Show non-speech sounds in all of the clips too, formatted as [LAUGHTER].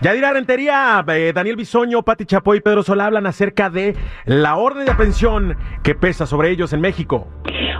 Yadira Rentería, eh, Daniel Bisoño, Pati Chapoy y Pedro Sola hablan acerca de la orden de aprehensión que pesa sobre ellos en México.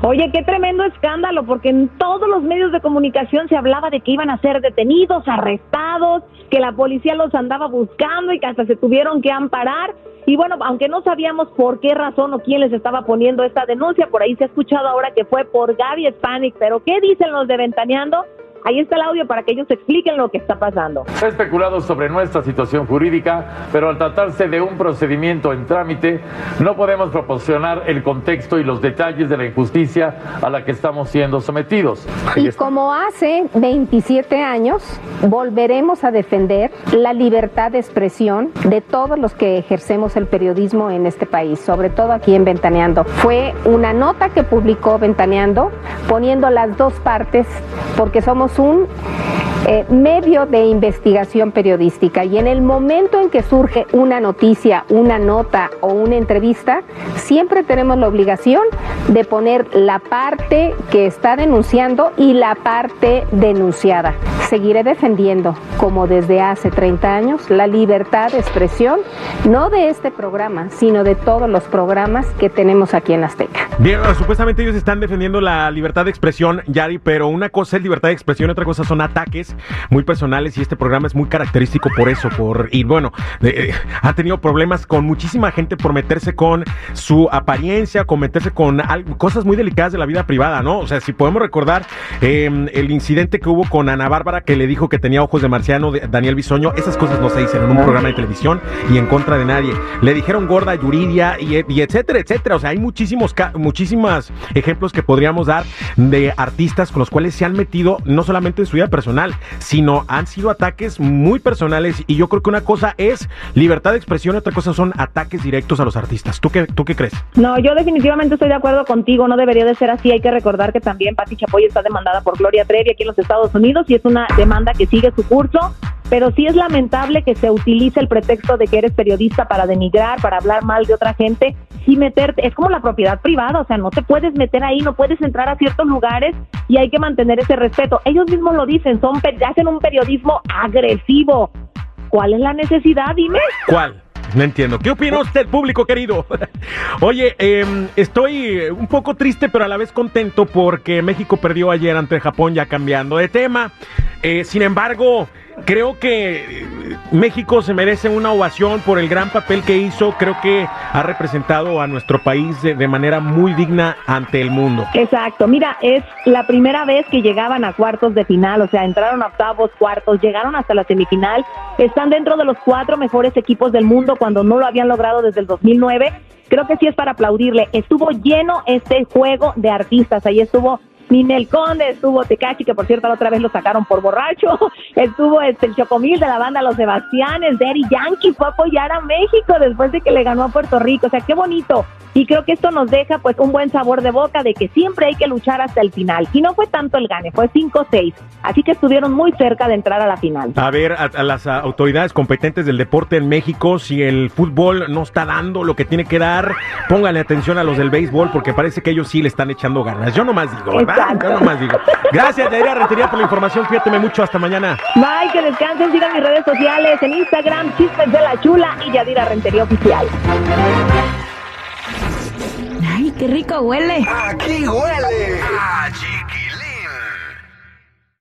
Oye, qué tremendo escándalo, porque en todos los medios de comunicación se hablaba de que iban a ser detenidos, arrestados, que la policía los andaba buscando y que hasta se tuvieron que amparar. Y bueno, aunque no sabíamos por qué razón o quién les estaba poniendo esta denuncia, por ahí se ha escuchado ahora que fue por Gaby Spanik, pero ¿qué dicen los de Ventaneando? Ahí está el audio para que ellos expliquen lo que está pasando. Se ha especulado sobre nuestra situación jurídica, pero al tratarse de un procedimiento en trámite, no podemos proporcionar el contexto y los detalles de la injusticia a la que estamos siendo sometidos. Y como hace 27 años, volveremos a defender la libertad de expresión de todos los que ejercemos el periodismo en este país, sobre todo aquí en Ventaneando. Fue una nota que publicó Ventaneando poniendo las dos partes porque somos un eh, medio de investigación periodística. Y en el momento en que surge una noticia, una nota o una entrevista, siempre tenemos la obligación de poner la parte que está denunciando y la parte denunciada. Seguiré defendiendo, como desde hace 30 años, la libertad de expresión, no de este programa, sino de todos los programas que tenemos aquí en Azteca. Bien, supuestamente ellos están defendiendo la libertad de expresión, Yari, pero una cosa es libertad de expresión, otra cosa son ataques muy personales y este programa es muy característico por eso, por y bueno, eh, ha tenido problemas con muchísima gente por meterse con su apariencia, con meterse con cosas muy delicadas de la vida privada, ¿no? O sea, si podemos recordar em, el incidente que hubo con Ana Bárbara que le dijo que tenía ojos de marciano, Daniel Bisoño, esas cosas no se dicen en un programa de televisión y en contra de nadie. Le dijeron gorda Yuridia y, etcétera, etcétera. O sea, hay muchísimos, muchísimos ejemplos que podríamos dar de artistas con los cuales se han metido no solamente en su vida personal, sino han sido ataques muy personales y yo creo que una cosa es libertad de expresión y otra cosa son ataques directos a los artistas. ¿Tú qué, tú qué crees? No, yo definitivamente estoy de acuerdo contigo, no debería de ser así. Hay que recordar que también Pati Chapoy está demandada por Gloria Trevi aquí en los Estados Unidos y es una demanda que sigue su curso pero sí es lamentable que se utilice el pretexto de que eres periodista para denigrar, para hablar mal de otra gente y meterte, es como la propiedad privada, o sea, no te puedes meter ahí, no puedes entrar a ciertos lugares y hay que mantener ese respeto. Ellos mismos lo dicen, son hacen un periodismo agresivo. ¿Cuál es la necesidad? Dime. ¿Cuál? No entiendo. ¿Qué opina usted, público querido? [LAUGHS] Oye, em, estoy un poco triste, pero a la vez contento porque México perdió ayer ante Japón, ya cambiando de tema. Eh, sin embargo, creo que México se merece una ovación por el gran papel que hizo. Creo que ha representado a nuestro país de, manera muy digna ante el mundo. Exacto. Mira, es la primera vez que llegaban a cuartos de final, o sea, entraron a octavos, cuartos, llegaron hasta la semifinal. Están dentro de los cuatro mejores equipos del mundo cuando no lo habían logrado desde el 2009. Creo que sí es para aplaudirle. Estuvo lleno este juego de artistas. Ahí estuvo Ninel Conde, estuvo Tecachi, que por cierto la otra vez lo sacaron por borracho, [LAUGHS] estuvo este, el Chocomil de la banda Los Sebastianes, Daddy Yankee fue a apoyar a México después de que le ganó a Puerto Rico, o sea, qué bonito. Y creo que esto nos deja pues un buen sabor de boca de que siempre hay que luchar hasta el final. Y no fue tanto el gane, fue 5-6. Así que estuvieron muy cerca de entrar a la final. A ver, a, las autoridades competentes del deporte en México, si el fútbol no está dando lo que tiene que dar, pónganle atención a los del béisbol porque parece que ellos sí le están echando ganas. Yo nomás digo, ¿verdad? Gracias, Yaira Rentería, por la información. Fíjate mucho. Hasta mañana. Bye, que descansen. Sigan mis redes sociales en Instagram, Chismes de la Chula y Yadira Rentería Oficial. Ay, qué rico huele. Aquí huele. Allí